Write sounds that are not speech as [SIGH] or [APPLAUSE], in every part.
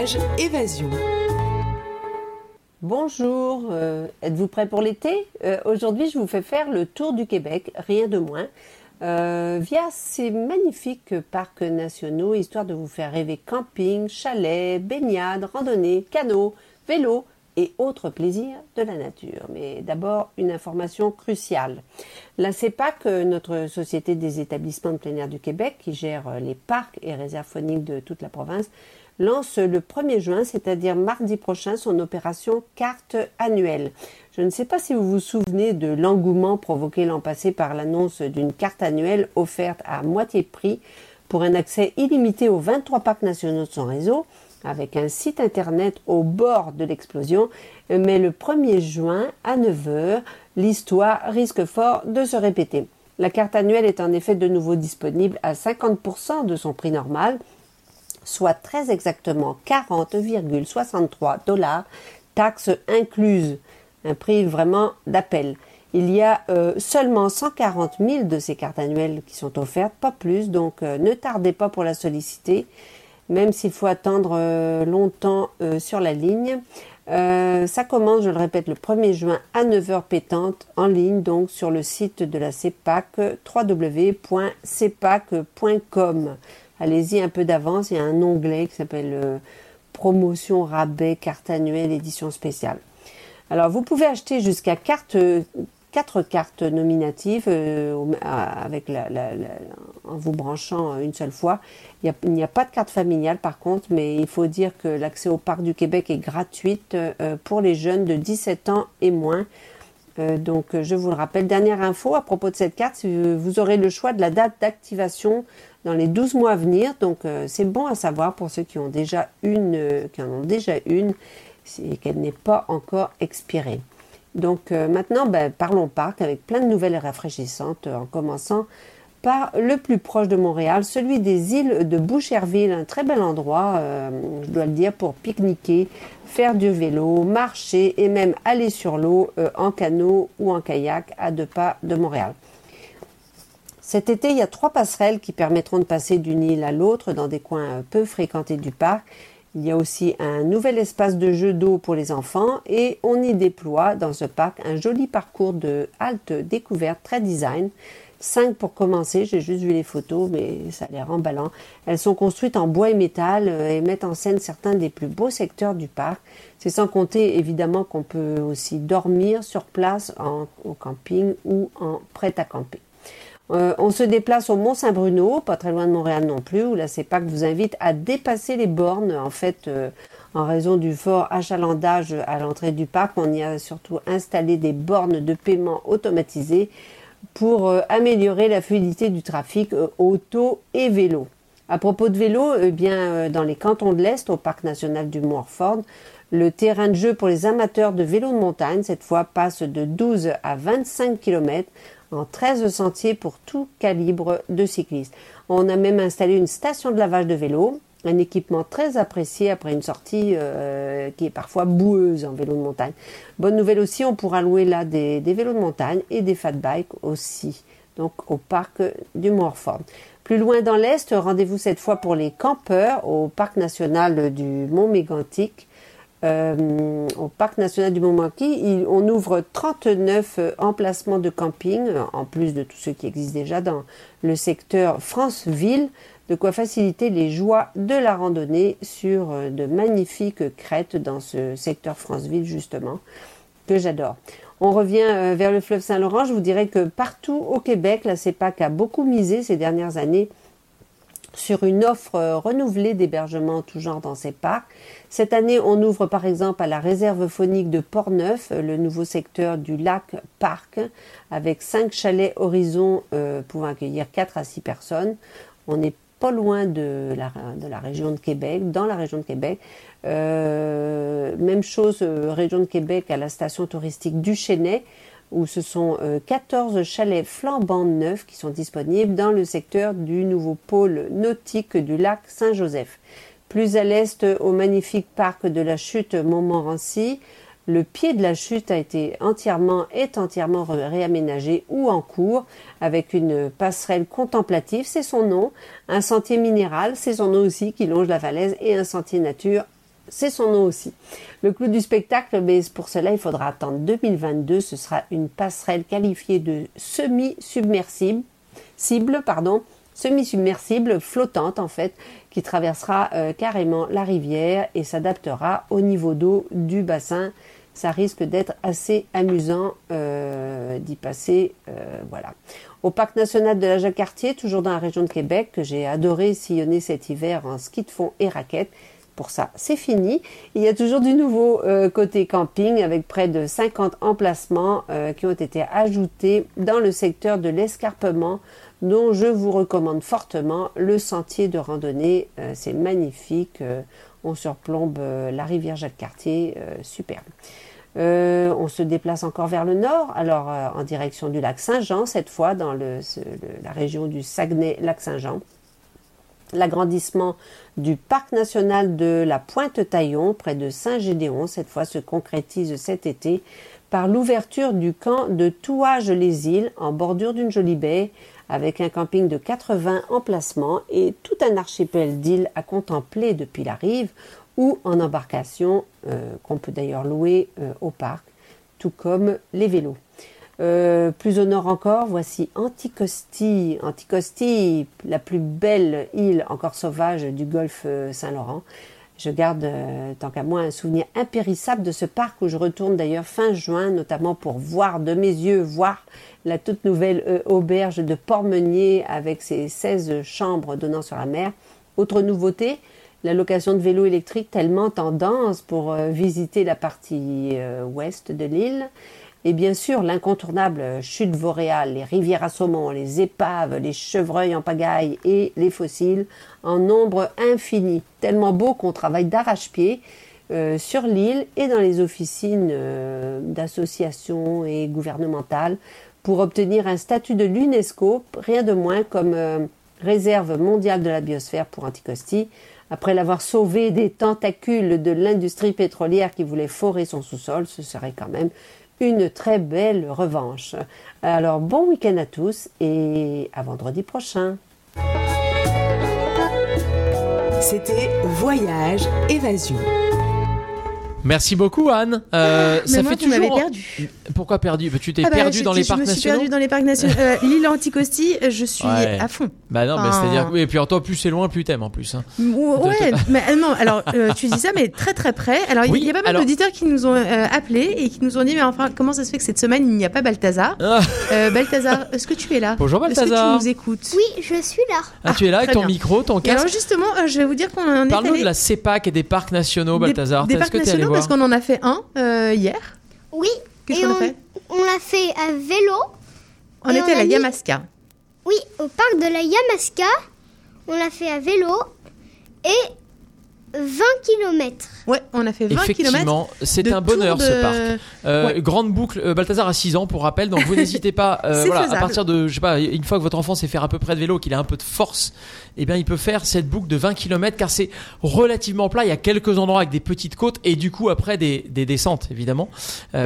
Évasion. Bonjour, euh, êtes-vous prêt pour l'été? Euh, Aujourd'hui, je vous fais faire le tour du Québec, rien de moins, euh, via ces magnifiques parcs nationaux, histoire de vous faire rêver camping, chalet, baignade, randonnée, canot, vélo et autres plaisirs de la nature. Mais d'abord, une information cruciale. La CEPAC, notre Société des établissements de plein air du Québec, qui gère les parcs et réserves phoniques de toute la province, lance le 1er juin, c'est-à-dire mardi prochain, son opération carte annuelle. Je ne sais pas si vous vous souvenez de l'engouement provoqué l'an passé par l'annonce d'une carte annuelle offerte à moitié prix pour un accès illimité aux 23 parcs nationaux de son réseau, avec un site internet au bord de l'explosion. Mais le 1er juin à 9h, l'histoire risque fort de se répéter. La carte annuelle est en effet de nouveau disponible à 50% de son prix normal, soit très exactement 40,63 dollars, taxes incluses. Un prix vraiment d'appel. Il y a euh, seulement 140 000 de ces cartes annuelles qui sont offertes, pas plus, donc euh, ne tardez pas pour la solliciter, même s'il faut attendre euh, longtemps sur la ligne. ça commence, je le répète, le 1er juin à 9h pétante en ligne, donc sur le site de la CEPAC, www.cepac.com allez-y un peu d'avance. Il y a un onglet qui s'appelle euh, Promotion, rabais, carte annuelle, édition spéciale. Alors, vous pouvez acheter jusqu'à carte, 4 cartes nominatives euh, avec en vous branchant une seule fois. Il n'y a, pas de carte familiale par contre, mais il faut dire que l'accès au parc du Québec est gratuit euh, pour les jeunes de 17 ans et moins. Donc je vous le rappelle, dernière info à propos de cette carte, vous aurez le choix de la date d'activation dans les 12 mois à venir. Donc euh, c'est bon à savoir pour ceux qui ont déjà une, euh, qui en ont déjà une et qu'elle n'est pas encore expirée. Donc euh, maintenant, ben, parlons parc avec plein de nouvelles rafraîchissantes en commençant par le plus proche de Montréal, celui des îles de Boucherville, un très bel endroit, je dois le dire, pour pique-niquer, faire du vélo, marcher et même aller sur l'eau en canot ou en kayak à deux pas de Montréal. Cet été, il y a trois passerelles qui permettront de passer d'une île à l'autre dans des coins peu fréquentés du parc. Il y a aussi un nouvel espace de jeu d'eau pour les enfants et on y déploie dans ce parc un joli parcours de halte découverte très design. Cinq pour commencer, j'ai juste vu les photos, mais ça a l'air emballant. Elles sont construites en bois et métal euh, et mettent en scène certains des plus beaux secteurs du parc. C'est sans compter évidemment qu'on peut aussi dormir sur place au camping ou en prêt à camper. Euh, on se déplace au Mont-Saint-Bruno, pas très loin de Montréal non plus, où la CEPAC vous invite à dépasser les bornes. En fait, euh, en raison du fort achalandage à l'entrée du parc, on y a surtout installé des bornes de paiement automatisées pour euh, améliorer la fluidité du trafic auto et vélo. À propos de vélo, eh bien, dans les cantons de l'Est, au parc national du Mont-Orford, le terrain de jeu pour les amateurs de vélo de montagne, cette fois, passe de 12 à 25 km en 13 sentiers pour tout calibre de cyclistes. On a même installé une station de lavage de vélo, un équipement très apprécié après une sortie euh, qui est parfois boueuse en vélo de montagne. Bonne nouvelle aussi, on pourra louer là des, vélos de montagne et des fat bikes aussi, donc au parc du Morford. Plus loin dans l'Est, rendez-vous cette fois pour les campeurs au parc national du Mont Mégantic euh, au parc national du Mont-Marquis, on ouvre 39 euh, emplacements de camping, en plus de tous ceux qui existent déjà dans le secteur France-Ville, de quoi faciliter les joies de la randonnée sur euh, de magnifiques crêtes dans ce secteur France-Ville justement, que j'adore. On revient vers le fleuve Saint-Laurent, je vous dirais que partout au Québec, la CEPAC a beaucoup misé ces dernières années sur une offre euh, renouvelée d'hébergement tout genre dans ces parcs. Cette année, on ouvre par exemple à la réserve phonique de Portneuf, euh, le nouveau secteur du lac Parc, avec cinq chalets horizon euh, pouvant accueillir 4 à 6 personnes. On n'est pas loin de la, région de Québec, dans la région de Québec. même chose, région de Québec à la station touristique du où ce sont 14 euh, chalets flambants neufs qui sont disponibles dans le secteur du nouveau pôle nautique du lac Saint-Joseph. Plus à l'est, au magnifique parc de la chute Montmorency, le pied de la chute a été entièrement est entièrement réaménagé ou en cours avec une passerelle contemplative, c'est son nom, un sentier minéral, c'est son nom aussi qui longe la falaise et un sentier nature c'est son nom aussi. Le clou du spectacle, mais pour cela, il faudra attendre 2022. Ce sera une passerelle qualifiée de semi-submersible, pardon, semi-submersible, flottante en fait, qui traversera euh, carrément la rivière et s'adaptera au niveau d'eau du bassin. Ça risque d'être assez amusant euh, d'y passer. Euh, voilà. Au parc national de la Jacques-Cartier, toujours dans la région de Québec, que j'ai adoré sillonner cet hiver en ski de fond et raquettes. Pour ça, c'est fini. Il y a toujours du nouveau côté camping avec près de 50 emplacements qui ont été ajoutés dans le secteur de l'escarpement dont je vous recommande fortement le sentier de randonnée. Euh, c'est magnifique. Euh, on surplombe euh, la rivière Jacques-Cartier. superbe. on se déplace encore vers le nord, alors en direction du lac Saint-Jean, cette fois dans la région du Saguenay-Lac-Saint-Jean. L'agrandissement du parc national de la Pointe-Taillon, près de Saint-Gédéon, cette fois se concrétise cet été par l'ouverture du camp de Touage-les-Îles en bordure d'une jolie baie avec un camping de 80 emplacements et tout un archipel d'îles à contempler depuis la rive ou en embarcation euh, qu'on peut d'ailleurs louer euh, au parc, tout comme les vélos. Euh, plus au nord encore, voici Anticosti, Anticosti, la plus belle île encore sauvage du golfe Saint-Laurent. Je garde, tant qu'à moi, un souvenir impérissable de ce parc où je retourne d'ailleurs fin juin, notamment pour voir de mes yeux, voir la toute nouvelle euh, auberge de Portmeunier avec ses 16 chambres donnant sur la mer. Autre nouveauté, la location de vélos électriques tellement tendance pour euh, visiter la partie euh, ouest de l'île. Et bien sûr, l'incontournable chute boréale, les rivières à saumon, les épaves, les chevreuils en pagaille et les fossiles en nombre infini. Tellement beau qu'on travaille d'arrache-pied sur l'île et dans les officines d'associations et gouvernementales pour obtenir un statut de l'UNESCO, rien de moins comme euh, réserve mondiale de la biosphère pour Anticosti, après l'avoir sauvé des tentacules de l'industrie pétrolière qui voulait forer son sous-sol, ce serait quand même une très belle revanche. Alors bon week-end à tous et à vendredi prochain. C'était Voyage Évasion. Merci beaucoup Anne. Euh, ça fait toujours. perdu. Pourquoi perdu? Bah, Tu t'es ah bah, perdu dans les parcs nationaux. Je me suis perdu dans les parcs nationaux. Euh, [LAUGHS] L'île Anticosti, je suis à fond. Bah non, mais c'est-à-dire et puis en toi plus c'est loin, plus t'aimes en plus. Hein. Ouais, mais euh, non. Alors euh, tu dis ça, mais très très près. Alors il y a pas mal d'auditeurs qui nous ont appelés et qui nous ont dit mais enfin comment ça se fait que cette semaine il n'y a pas Balthazar ah. Balthazar, est-ce que tu es là? Bonjour Balthazar. Est-ce que tu nous écoutes? Oui, je suis là. Ah, tu es là avec ton micro, ton casque. alors justement, je vais vous dire qu'on en est Parle-nous de la CEPAC et des parcs nationaux, Balthazar. Des parcs parce qu'on en a fait un hier. Oui. Qu'est-ce qu'on a fait on l'a fait à vélo. On était à la Yamaska. Oui, au parc de la Yamaska. On l'a fait à vélo. Et 20 km. Ouais, on a fait 20 Effectivement, c'est un bonheur ce parc. Euh, grande boucle, euh, Balthazar a 6 ans pour rappel, donc vous [LAUGHS] n'hésitez pas, euh, voilà, à partir de, je sais pas, une fois que votre enfant sait faire à peu près de vélo, qu'il a un peu de force, eh bien il peut faire cette boucle de 20 km car c'est relativement plat, il y a quelques endroits avec des petites côtes et du coup après des, des descentes évidemment,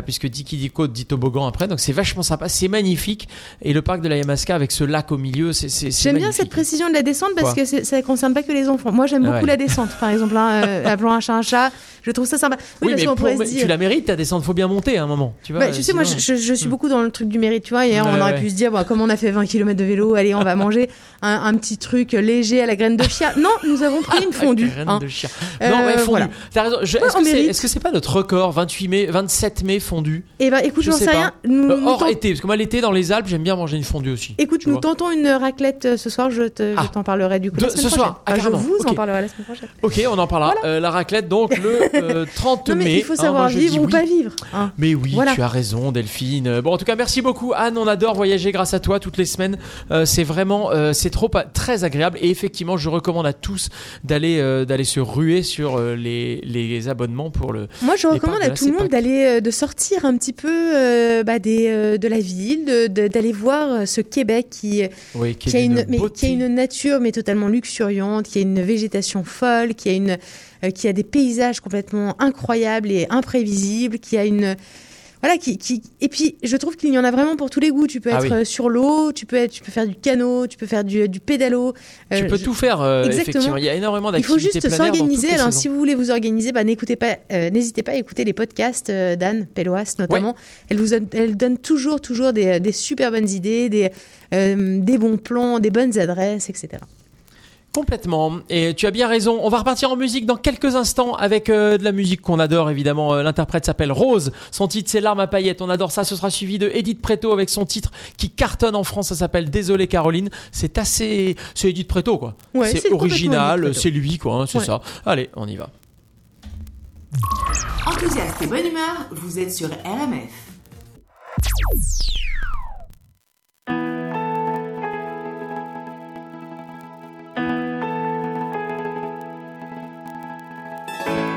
puisque dit qui dit côte dit toboggan après, donc c'est vachement sympa, c'est magnifique et le parc de la Yamaska avec ce lac au milieu, c'est J'aime bien cette précision de la descente parce que ça ne concerne pas que les enfants. Moi j'aime beaucoup la descente par exemple euh, appelons un chat un chat. Je trouve ça sympa. Oui, mais, tu la mérites ta descente, faut bien monter à un moment. Tu vois, bah, tu sais, moi, je, suis hmm. beaucoup dans le truc du mérite. Tu vois, hier, on aurait pu se dire, bon, comme on a fait 20 km de vélo, allez, on va [LAUGHS] manger un, petit truc léger à la graine de chia. Non, nous avons pris une [LAUGHS] fondue. graine hein. de chia. Non, mais fondue. Voilà. T'as raison. Est-ce que c'est pas notre record 28 mai, 27 mai fondue? Eh ben, écoute, j'en sais rien. Nous, euh, hors été, parce que moi, l'été, dans les Alpes, j'aime bien manger une fondue aussi. Écoute, nous tentons une raclette euh, ce soir. Je ah. t'en parlerai du coup. Ce soir, ah, je vous en parlerai la semaine prochaine. Ok, on en parlera. La raclette, donc le [LAUGHS] 30 mai. Il faut savoir vivre ou pas vivre. Hein. Mais oui, tu as raison, Delphine. Bon, en tout cas, merci beaucoup, Anne. On adore voyager grâce à toi toutes les semaines. Euh, c'est vraiment, euh, c'est trop très agréable. Et effectivement, je recommande à tous d'aller euh, d'aller se ruer sur les, les, abonnements pour le. Moi, je recommande à tout le monde d'aller de sortir un petit peu bah, des, de la ville, d'aller voir ce Québec qui, qui, a une, mais, qui a une nature mais totalement luxuriante, qui a une végétation folle, qui a une qui a des paysages complètement incroyables et imprévisibles, qui a une voilà, qui, qui, et puis je trouve qu'il y en a vraiment pour tous les goûts. Tu peux ah être sur l'eau, tu peux être, tu peux faire du canot, tu peux faire du, du pédalo. tu peux tout faire. Effectivement, il y a énormément d'activités. Il faut juste s'organiser. Alors si vous voulez vous organiser, bah, n'écoutez pas, n'hésitez pas à écouter les podcasts d'Anne Pelloas notamment. Elle vous, elle donne toujours, toujours des, des super bonnes idées, des, des bons plans, des bonnes adresses, etc. Complètement. Et tu as bien raison. On va repartir en musique dans quelques instants avec euh, de la musique qu'on adore évidemment. Euh, l'interprète s'appelle Rose. Son titre c'est L'arme à paillettes. On adore ça. Ce sera suivi de Edith Preto avec son titre qui cartonne en France. Ça s'appelle Désolé Caroline. C'est assez, c'est Edith Preto quoi. c'est original. C'est lui quoi. Hein, c'est ça. Allez, on y va. Enthousiaste et bonne humeur. Vous êtes sur RMF.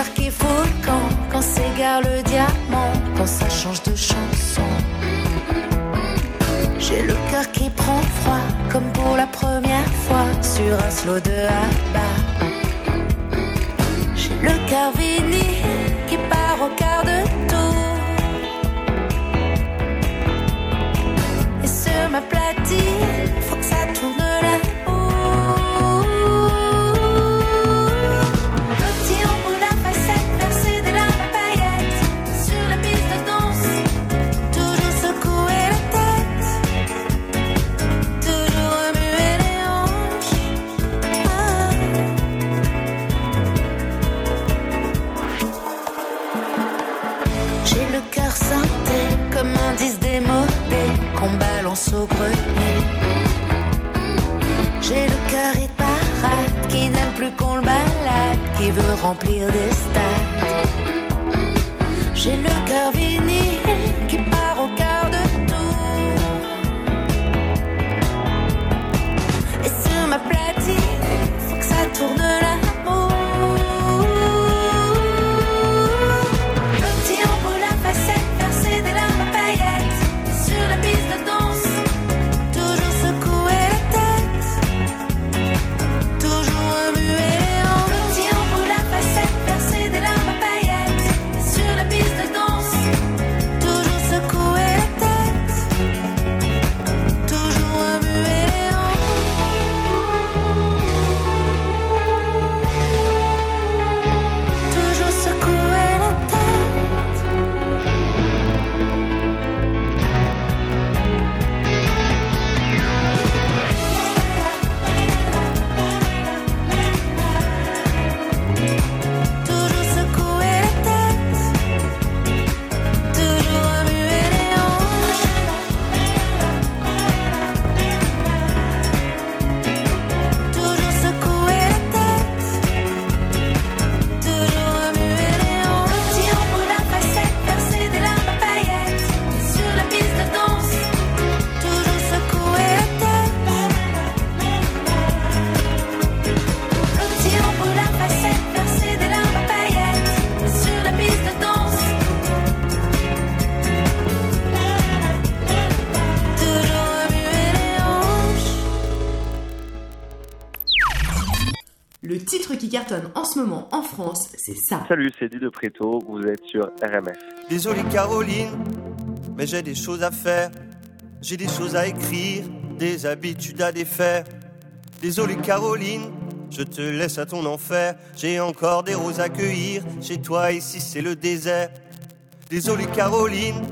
Cœur qui fout le camp quand s'égare le diamant, quand ça change de chanson. J'ai le cœur qui prend froid comme pour la première fois sur un slow de bas. J'ai le cœur vinyle qui part au quart de tour. Et sur ma platine, J'ai le cœur et parade qui n'aime plus qu'on le balade, qui veut remplir des stades. J'ai le cœur vinyle qui part c'est ça. Salut, c'est Didier de Préto, vous êtes sur RMF. Désolé Caroline, mais j'ai des choses à faire. J'ai des choses à écrire, des habitudes à défaire. Désolé Caroline, je te laisse à ton enfer. J'ai encore des roses à cueillir. Chez toi, ici, c'est le désert. Désolé Caroline,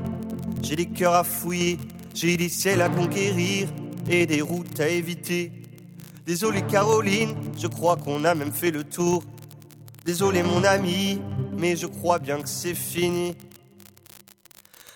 j'ai des cœurs à fouiller. J'ai des ciels à conquérir et des routes à éviter. Désolé Caroline, je crois qu'on a même fait le tour. Désolé mon ami, mais je crois bien que c'est fini.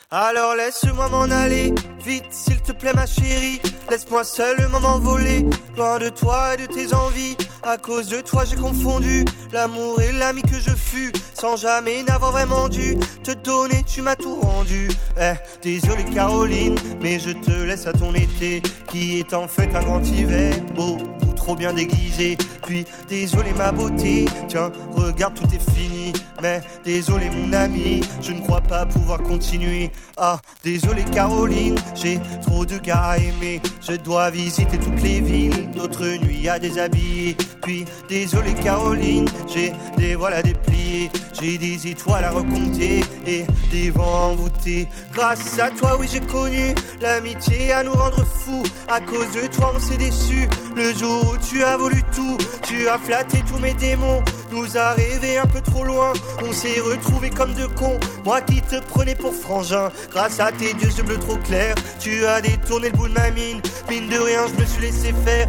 Alors laisse-moi m'en aller, vite s'il te plaît ma chérie. Laisse-moi seulement m'envoler, loin de toi et de tes envies. À cause de toi, j'ai confondu l'amour et l'ami que je fus, sans jamais n'avoir vraiment dû te donner. Tu m'as tout rendu. Eh, désolé Caroline, mais je te laisse à ton été, qui est en fait un grand hiver. Beau, trop bien déguisé. Puis désolé ma beauté, tiens, regarde tout est fini. Mais désolé mon ami, je ne crois pas pouvoir continuer. Ah, désolé Caroline, j'ai trop de gars à aimer. Je dois visiter toutes les villes, d'autres nuits à déshabiller. Puis désolé Caroline, j'ai des voiles à déplier. J'ai des étoiles à recompter et des vents envoûtés. Grâce à toi, oui, j'ai connu l'amitié à nous rendre fous. À cause de toi, on s'est déçus. Le jour où tu as voulu tout, tu as flatté tous mes démons. Nous a rêvé un peu trop loin, on s'est retrouvés comme deux cons. Moi qui te prenais pour frangin, grâce à tes yeux bleus trop clairs, tu as détourné le bout de ma mine. Mine de rien, je me suis laissé faire,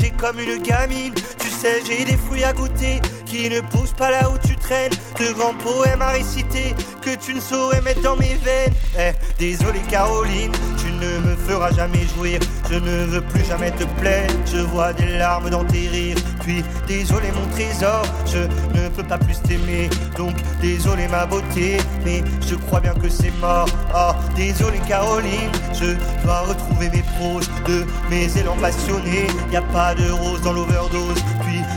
j'ai comme une gamine. Tu sais, j'ai des fruits à goûter qui ne poussent pas là où tu traînes. De grands poèmes à réciter que tu ne saurais mettre dans mes veines. Eh, désolé Caroline, tu ne me feras jamais jouir. Je ne veux plus jamais te plaire. Je vois des larmes dans tes rires. Puis désolé mon trésor, je ne peux pas plus t'aimer. Donc désolé ma beauté, mais je crois bien que c'est mort. Oh, désolé Caroline, je dois retrouver mes proches de mes élans passionnés. Y a pas de rose dans l'overdose.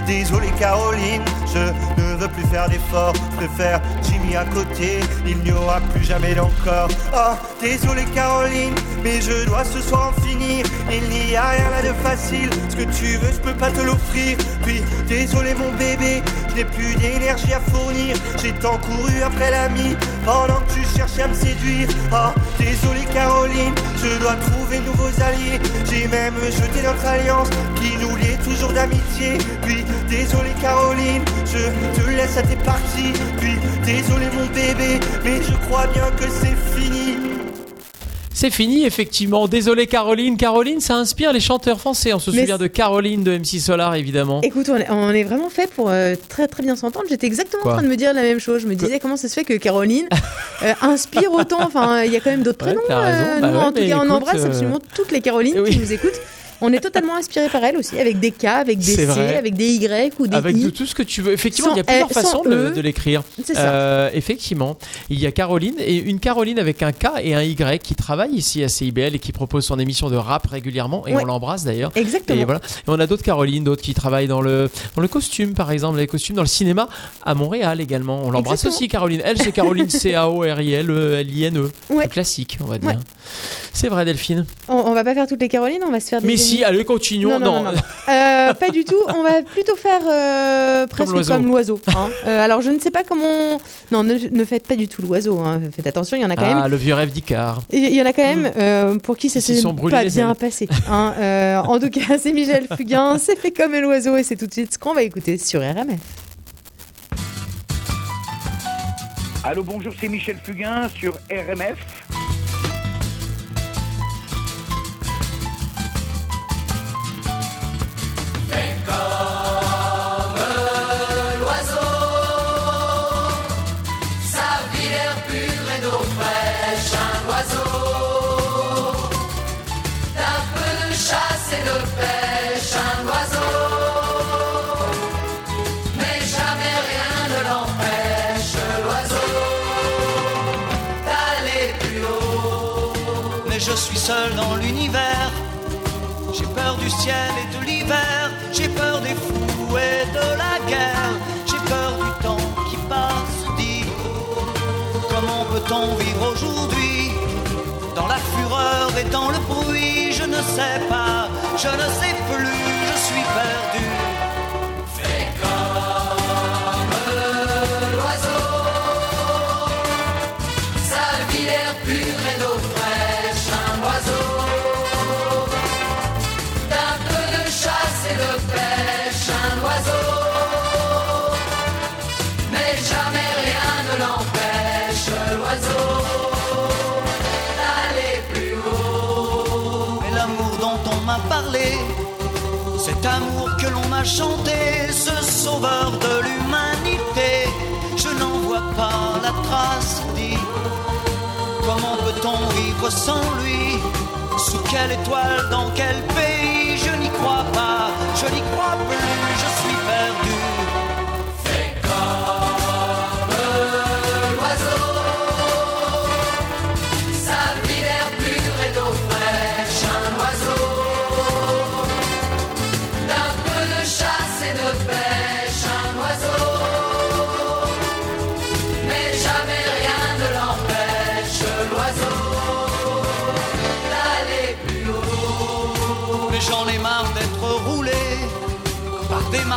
Désolé Caroline, je ne veux plus faire d'efforts. Je préfère Jimmy à côté, il n'y aura plus jamais d'encore. Oh, désolé Caroline, mais je dois ce soir en finir. Il n'y a rien là de facile. Ce que tu veux, je peux pas te l'offrir. Puis désolé mon bébé, je n'ai plus d'énergie à fournir. J'ai tant couru après l'ami pendant que tu cherchais à me séduire. Oh, désolé Caroline, je dois trouver nouveaux alliés. J'ai même jeté notre alliance qui nous liait toujours d'amitié. Puis désolé Caroline, je te laisse à tes parties. Puis désolé mon bébé, mais je crois bien que c'est fini. C'est fini, effectivement. Désolé, Caroline. Caroline, ça inspire les chanteurs français. On se souvient de Caroline de MC Solar, évidemment. Écoute, on est, vraiment fait pour euh, très très bien s'entendre. J'étais exactement en train de me dire la même chose. Je me disais comment ça se fait que Caroline euh, inspire autant? Enfin, il y a quand même d'autres prénoms. Euh, bah en tout cas, on embrasse absolument toutes les Carolines qui nous écoutent. On est totalement inspiré par elle aussi, avec des K, avec des C, avec des Y ou des avec I. Avec tout ce que tu veux. Effectivement, il y a plusieurs façons de, e. l'écrire. C'est ça. Euh, effectivement, il y a Caroline et une Caroline avec un K et un Y qui travaille ici à CIBL et qui propose son émission de rap régulièrement et on l'embrasse d'ailleurs. Exactement. Et voilà. Et on a d'autres Carolines, d'autres qui travaillent dans le dans le costume par exemple, les costumes dans le cinéma à Montréal également. On l'embrasse aussi Caroline. Elle c'est Caroline [LAUGHS] C A O R I L e L I N E. Classique, on va dire. C'est vrai Delphine. On, on, va pas faire toutes les Carolines, on va se faire des Mais si, allez, continuons. Non, euh, pas du tout. On va plutôt faire euh, presque comme l'oiseau. Hein. Euh, alors, je ne sais pas comment. Non, ne, faites pas du tout l'oiseau. Hein. Faites attention, il y en a quand ah, même. Ah, le vieux rêve d'Icar. Il y en a quand même pour qui ça s'est pas bien passé. Hein. en tout cas, c'est Michel Fugain. [LAUGHS] C'est fait comme l'oiseau et c'est tout de suite ce qu'on va écouter sur RMF. Allô, bonjour, c'est Michel Fugain sur RMF. Dans le bruit, je ne sais pas, je ne sais plus, je suis perdu. Chanté, ce sauveur de l'humanité, je n'en vois pas la trace, dit. Comment peut-on vivre sans lui? Sous quelle étoile, dans quel pays, je n'y crois pas, je n'y crois plus, je suis perdu.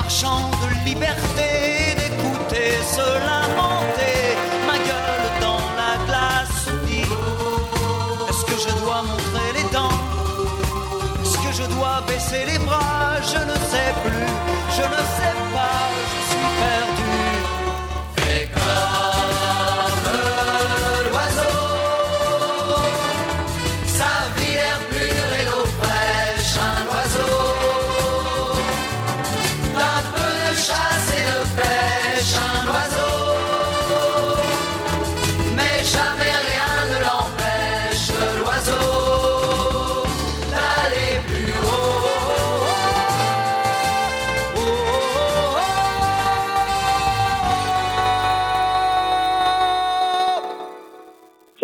Marchands de liberté, d'écouter se lamenter, ma gueule dans la glace dit Est-ce que je dois montrer les dents? Est-ce que je dois baisser les bras? Je ne sais plus, je ne sais pas,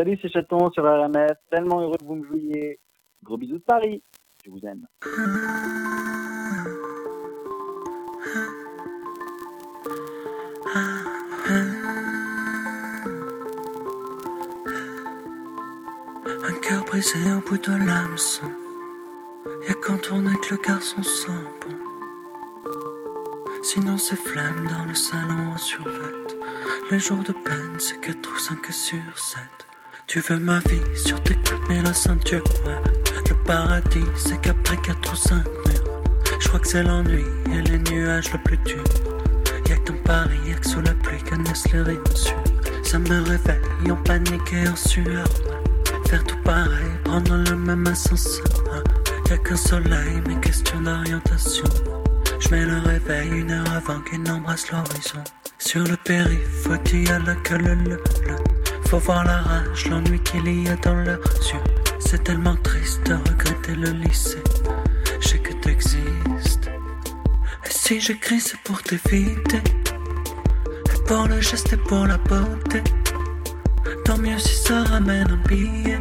Salut, c'est Chaton sur RMS. Tellement heureux que vous me jouiez. Gros bisous de Paris. Je vous aime. Un cœur brisé au bout de l'hameçon. Y'a quand est que le garçon sent bon. Sinon c'est flamme dans le salon en survêt. Les jours de peine, c'est 4 ou 5 sur 7. Tu veux ma vie sur tes coudes, mais la ceinture. Le paradis, c'est qu'après 4 ou 5 murs. Je crois que c'est l'ennui et les nuages le plus dur. Y'a que dans Paris, y'a que sous la pluie que naissent les rimes. Ça me réveille en panique et en sueur. Faire tout pareil, prendre le même ascenseur. Y'a qu'un soleil, mes questions d'orientation. Je mets le réveil une heure avant qu'il n'embrasse l'horizon. Sur le périph', faut y a là que le, le, le. Faut voir la rage, l'ennui qu'il y a dans leurs yeux. C'est tellement triste de regretter le lycée. Je sais que t'existes. Et si j'écris, c'est pour t'éviter. Et pour le geste et pour la beauté. Tant mieux si ça ramène un billet.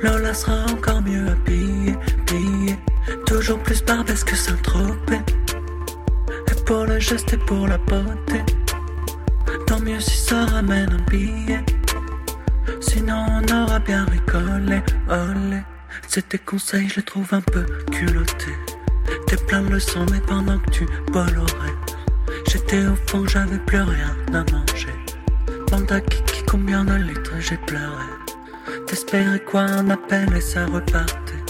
Lola sera encore mieux habillée, habillée. Toujours plus barbesque que Saint-Tropez. Et pour le geste et pour la beauté. Tant mieux si ça ramène un billet. Sinon on aura bien rigolé, olé. C'est tes conseils, je les trouve un peu culottés. T'es plein de leçons, mais pendant que tu bollorais. J'étais au fond, j'avais plus rien à manger. Panda kiki, combien de litres j'ai pleuré. T'espérais quoi, un appel et ça repartait.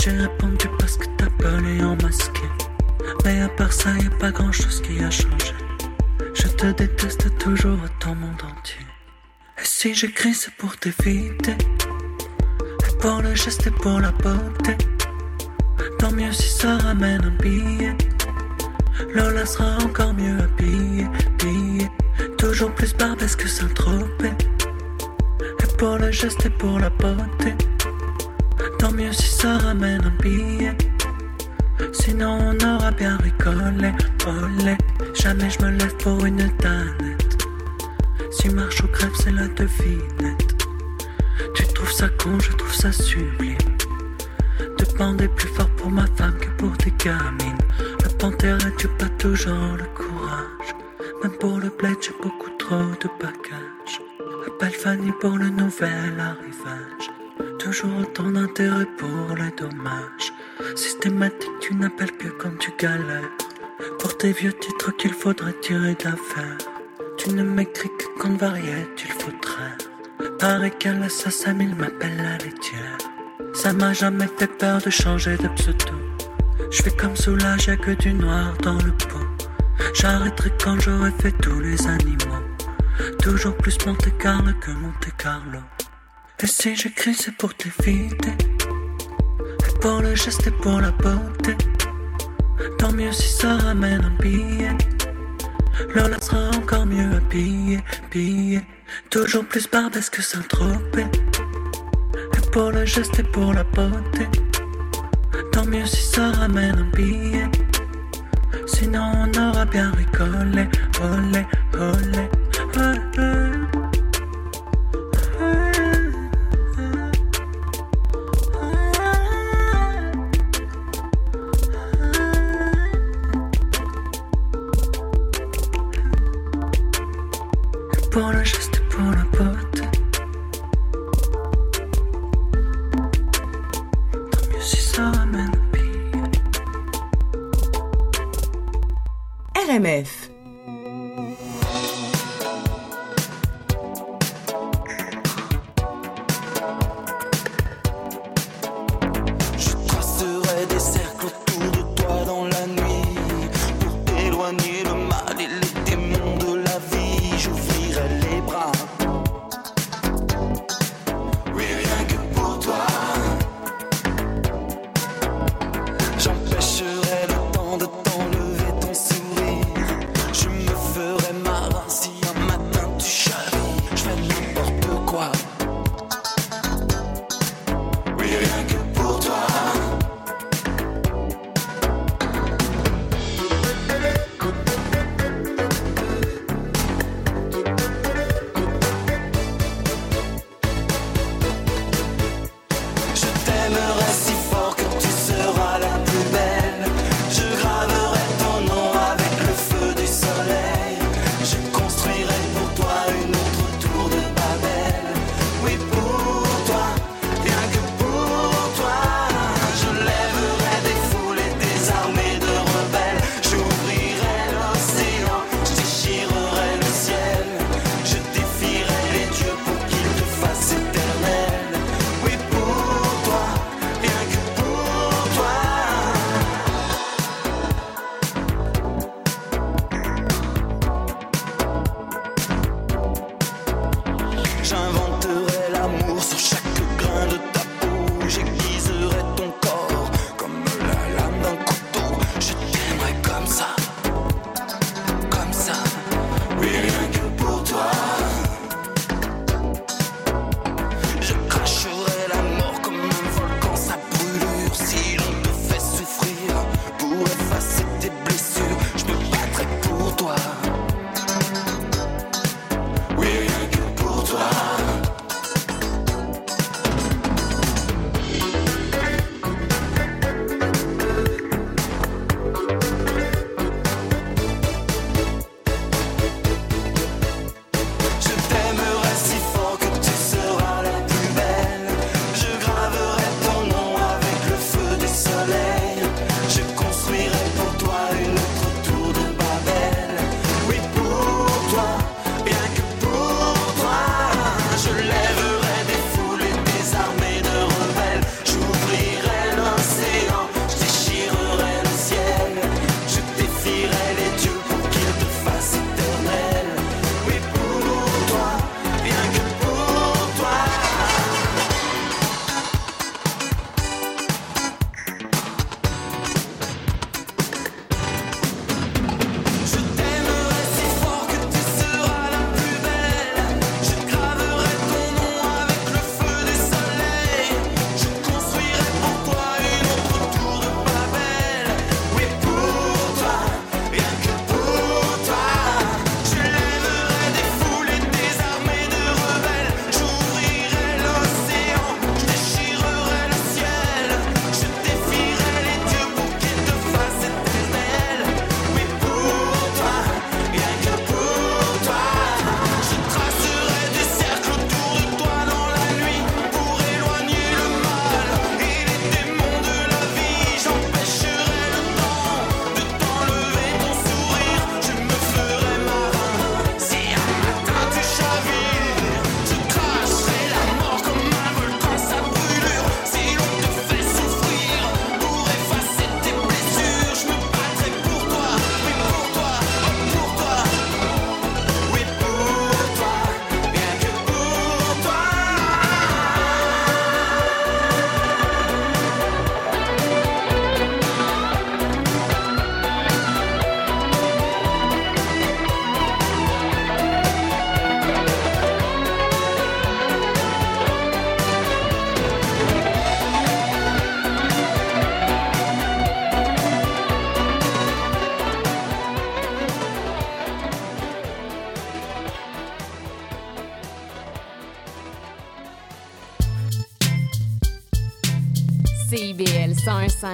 J'ai répondu parce que t'appelais en masqué. Mais à part ça, y a pas grand chose qui a changé. Je te déteste toujours autant monde entier. Et si j'écris, c'est pour t'éviter? Et pour le geste et pour la beauté. Tant mieux si ça ramène un billet. Lola sera encore mieux habillée. Toujours plus barbesque que Saint-Tropez. Et pour le geste et pour la beauté. Tant mieux si ça ramène un billet. Sinon on aura bien rigolé, olé. Jamais je me lève pour une tanette. Si marche ou crève, c'est la devinette. Tu trouves ça con, je trouve ça sublime. De bander plus fort pour ma femme que pour tes gamines. Le panthère tu pas toujours le courage. Même pour le bled, j'ai beaucoup trop de bagages. Appelle Fanny pour le nouvel arrivage. Toujours autant d'intérêt pour les dommages. Systématique, tu n'appelles que quand tu galères. Pour tes vieux titres qu'il faudrait tirer d'affaire. Tu ne m'écris que quand variette, il faut traire. Pareil qu'à l'assassin, il m'appelle la laitière. Ça m'a jamais fait peur de changer de pseudo. Je fais comme soulage, y'a que du noir dans le pot. J'arrêterai quand j'aurai fait tous les animaux. Toujours plus Monte Carlo que Monte Carlo. Et si j'écris, c'est pour t'éviter. Pour le geste et pour la beauté. Tant mieux si ça ramène un billet. Lola sera encore mieux habillée, habillée. Toujours plus barbesque que Saint-Tropez. Et Pour le geste et pour la beauté. Tant mieux si ça ramène un billet. Sinon on aura bien rigolé, olé, olé.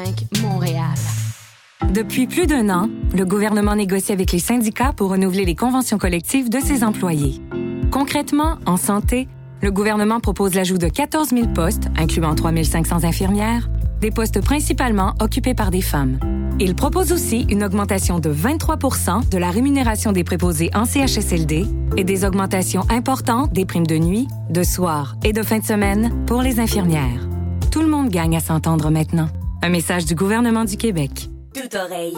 101.5 Montréal. Depuis plus d'un an, le gouvernement négocie avec les syndicats pour renouveler les conventions collectives de ses employés. Concrètement, en santé, le gouvernement propose l'ajout de 14 000 postes, incluant 3 500 infirmières, des postes principalement occupés par des femmes. Il propose aussi une augmentation de 23% de la rémunération des préposés en CHSLD et des augmentations importantes des primes de nuit, de soir et de fin de semaine pour les infirmières. Tout le monde gagne à s'entendre maintenant. Un message du gouvernement du Québec. Tout oreille.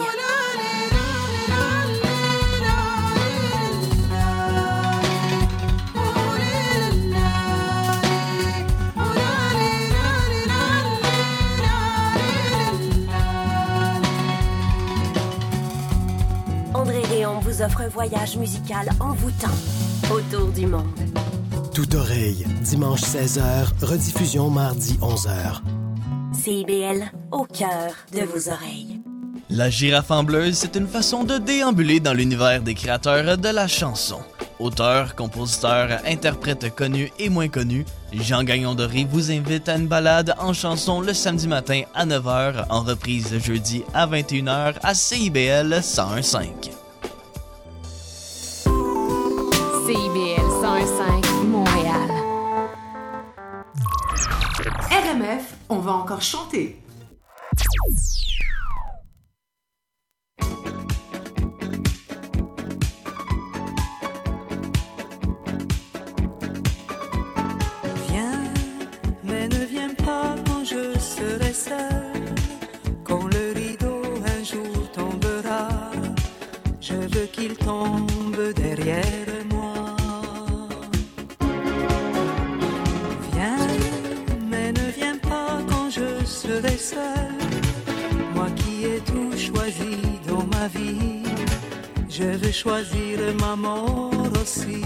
André Réon vous offre un voyage musical envoûtant autour du monde. Tout oreille, dimanche 16h, rediffusion mardi 11h. CIBL, au cœur de vos oreilles. La girafe en bleuse, c'est une façon de déambuler dans l'univers des créateurs de la chanson. Auteurs, compositeurs, interprètes connus et moins connus, Jean Gagnon Doré vous invite à une balade en chanson le samedi matin à 9h, en reprise jeudi à 21h à CIBL 1015. On va encore chanter. Viens, mais ne viens pas quand je serai seul. Quand le rideau un jour tombera, je veux qu'il tombe derrière moi. Moi qui ai tout choisi dans ma vie, je veux choisir ma mort aussi.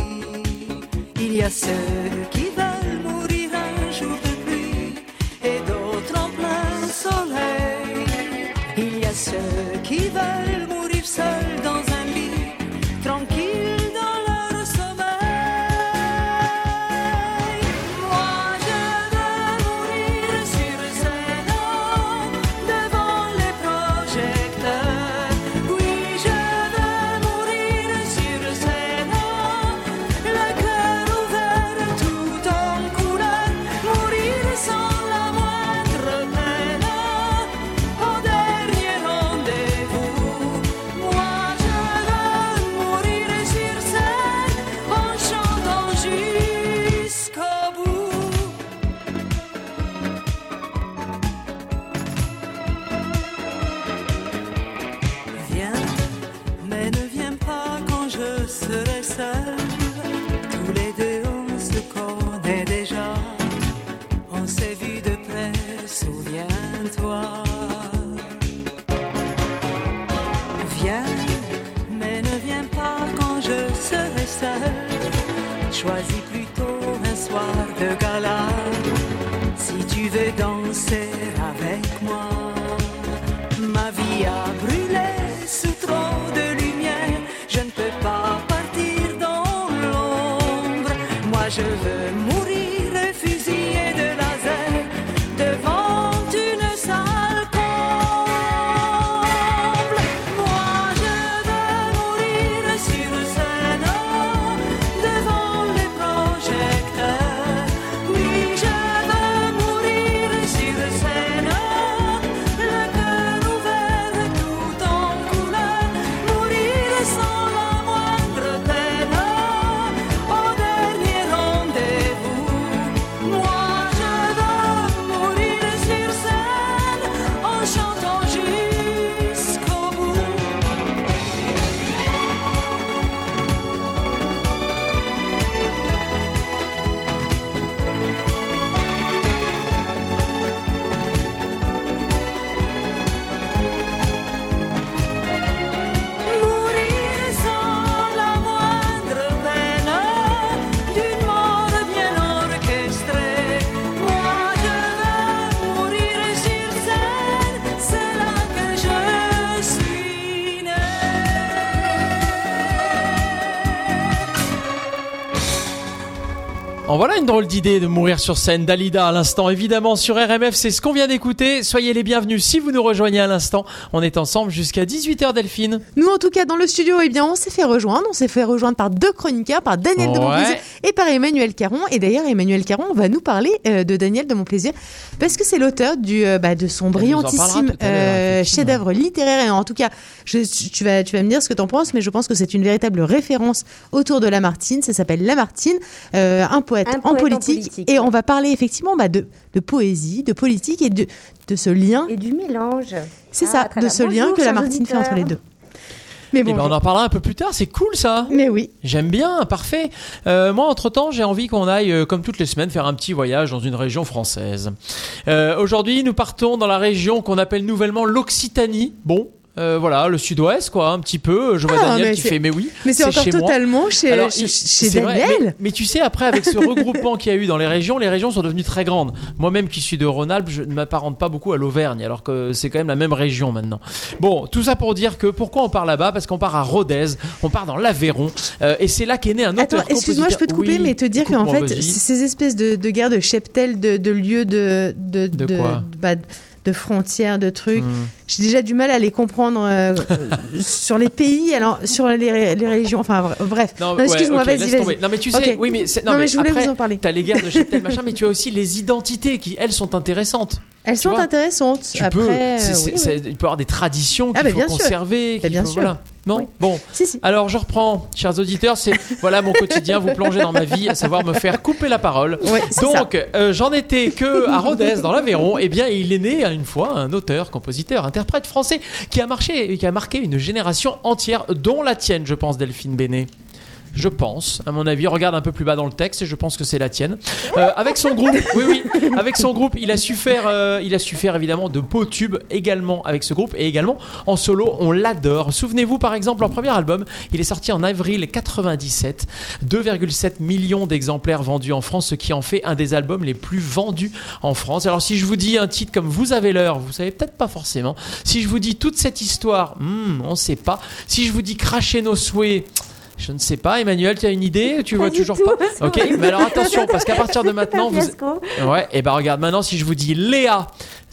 Il y a ceux qui veulent mourir un jour de pluie et d'autres en plein soleil. Il y a ceux qui veulent une drôle d'idée de mourir sur scène. Dalida à l'instant, évidemment, sur RMF, c'est ce qu'on vient d'écouter. Soyez les bienvenus si vous nous rejoignez à l'instant. On est ensemble jusqu'à 18h, Delphine. Nous, en tout cas, dans le studio, eh bien, on s'est fait rejoindre. On s'est fait rejoindre par deux chroniqueurs, par Daniel de Montplaisir et par Emmanuel Caron. Et d'ailleurs, Emmanuel Caron va nous parler euh, de Daniel de Montplaisir parce que c'est l'auteur du, euh, bah, de son brillantissime euh, chef-d'œuvre littéraire. Et en tout cas, je, tu, vas, tu vas me dire ce que tu en penses, mais je pense que c'est une véritable référence autour de Lamartine. Ça s'appelle Lamartine, un poète en, politique, et on va parler effectivement bah, de, de, poésie, de politique et de, de ce lien. Et du mélange. C'est ça, de ce lien que Lamartine fait entre les deux. Mais bon, eh ben, on en parlera un peu plus tard, c'est cool ça. Mais oui. J'aime bien, parfait. Euh, moi, entre-temps, j'ai envie qu'on aille, euh, comme toutes les semaines, faire un petit voyage dans une région française. Euh, Aujourd'hui, nous partons dans la région qu'on appelle nouvellement l'Occitanie. Bon, euh, voilà, le sud-ouest, quoi, un petit peu. Je vois ah, Daniel qui fait, mais oui. Mais c'est encore totalement chez, chez, Daniel. mais, tu sais, après, avec ce [LAUGHS] regroupement qu'il y a eu dans les régions, les régions sont devenues très grandes. Moi-même qui suis de Rhône-Alpes, je ne m'apparente pas beaucoup à l'Auvergne, alors que c'est quand même la même région maintenant. Bon, tout ça pour dire que pourquoi on part là-bas? Parce qu'on part à Rodez, on part dans l'Aveyron, euh, et c'est là qu'est né un auteur. excuse-moi, je peux te couper, mais te dire qu'en fait, ces espèces de, de guerres de cheptel, de, lieux de. De, de, quoi? bah, de frontières, de trucs. Hmm. J'ai déjà du mal à les comprendre euh, [LAUGHS] sur les pays, alors sur les, les régions. Enfin bref. Non, excuse-moi, vas-y, vas-y. Non mais tu sais, oui mais, non, mais, je voulais vous en parler. T'as les guerres de cheptel machin, mais tu as aussi les identités qui elles sont intéressantes. Elles sont intéressantes. Tu peux, euh, il peut y avoir des traditions ah, qu'il faut conserver. bien sûr. Voilà. Non Bon. Alors je reprends, chers auditeurs, c'est voilà mon quotidien, vous plongez dans ma vie, à savoir me faire couper la parole. Donc euh, j'en étais que à Rodez, dans l'Aveyron, eh bien il est né une fois un auteur, compositeur, interprète français qui a marché, qui a marqué une génération entière, dont la tienne, je pense, Delphine Bénet je pense, à mon avis. Regarde un peu plus bas dans le texte et je pense que c'est la tienne. Euh, avec son groupe, oui, oui, avec son groupe, il a su faire, euh, il a su faire évidemment de beaux tubes également avec ce groupe et également en solo. On l'adore. Souvenez-vous par exemple, leur premier album, il est sorti en avril 97, 2,7 millions d'exemplaires vendus en France, ce qui en fait un des albums les plus vendus en France. Alors si je vous dis un titre comme Vous avez l'heure, vous savez peut-être pas forcément. Si je vous dis toute cette histoire, hmm, on ne sait pas. Si je vous dis Cracher nos souhaits. Je ne sais pas, Emmanuel, tu as une idée Tu vois toujours pas Ok, mais alors [LAUGHS] attention, parce qu'à partir de maintenant, vous. Ouais, et ben regarde, maintenant, si je vous dis Léa,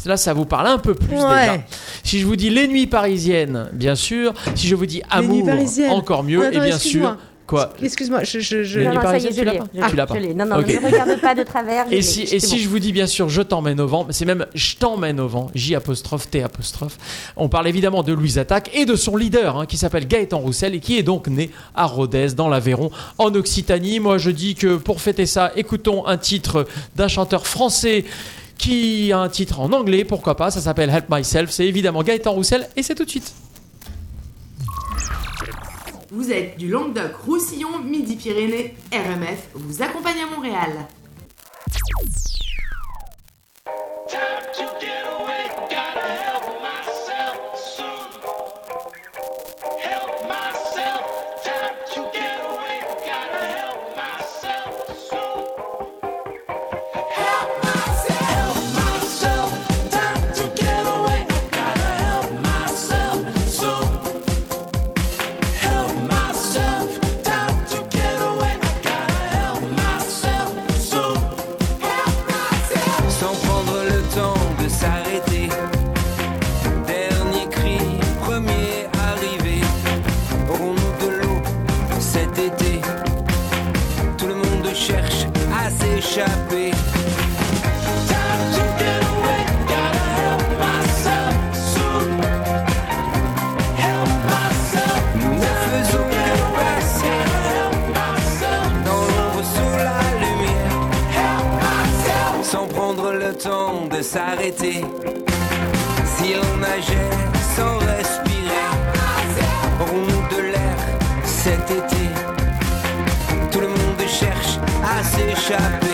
là, ça vous parle un peu plus déjà. Si je vous dis Les Nuits Parisiennes, bien sûr. Si je vous dis Amour, encore mieux. et bien sûr. Quoi Excuse-moi, je. je, je... Non, non, ça y est, je l'ai. Ah, tu l'as pas. Non, non, ne regarde pas de travers. Et si, et si je vous dis bien sûr, je t'emmène au vent, c'est même je t'emmène au vent, J apostrophe T apostrophe. On parle évidemment de Louise Attaque et de son leader, hein, qui s'appelle Gaëtan Roussel et qui est donc né à Rodez, dans l'Aveyron, en Occitanie. Moi, je dis que pour fêter ça, écoutons un titre d'un chanteur français qui a un titre en anglais, pourquoi pas, ça s'appelle Help Myself, c'est évidemment Gaëtan Roussel et c'est tout de suite. Vous êtes du Languedoc-Roussillon, Midi-Pyrénées, RMF vous accompagne à Montréal. S'arrêter. Si on nageait sans respirer, aurons-nous de l'air cet été Tout le monde cherche à s'échapper.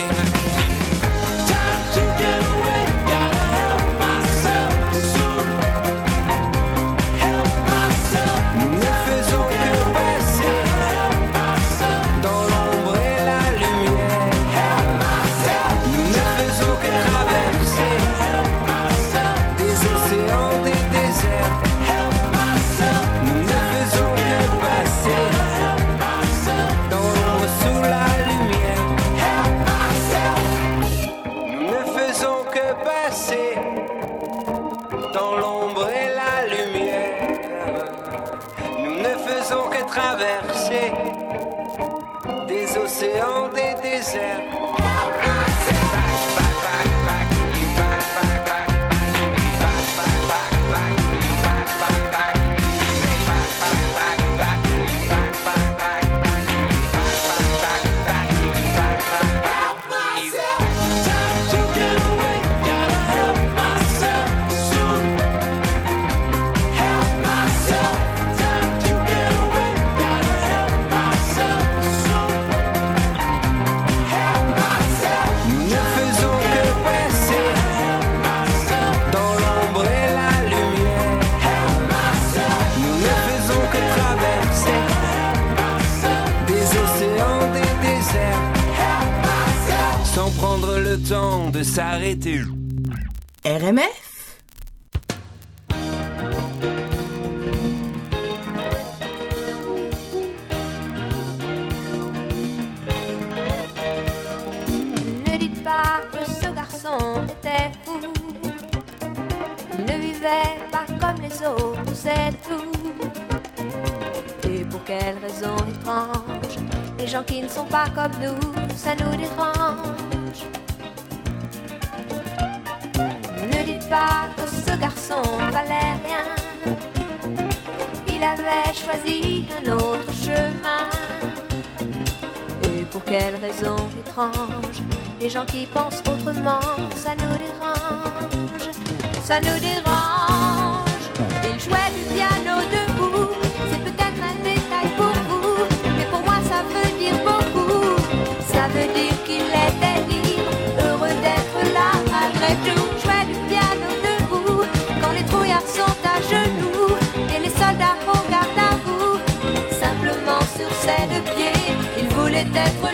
Pour quelles raisons étranges Les gens qui pensent autrement, ça nous dérange, ça nous dérange. Ils jouaient du piano de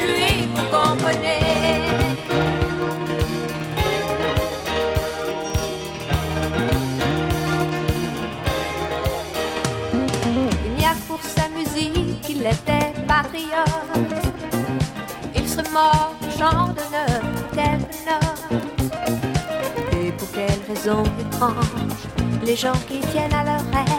lui, vous comprenez. Il n'y a pour sa musique qu'il était patriote. Il serait mort, Jean de neuf, tel Et pour quelle raison étrange, les gens qui tiennent à leur rêve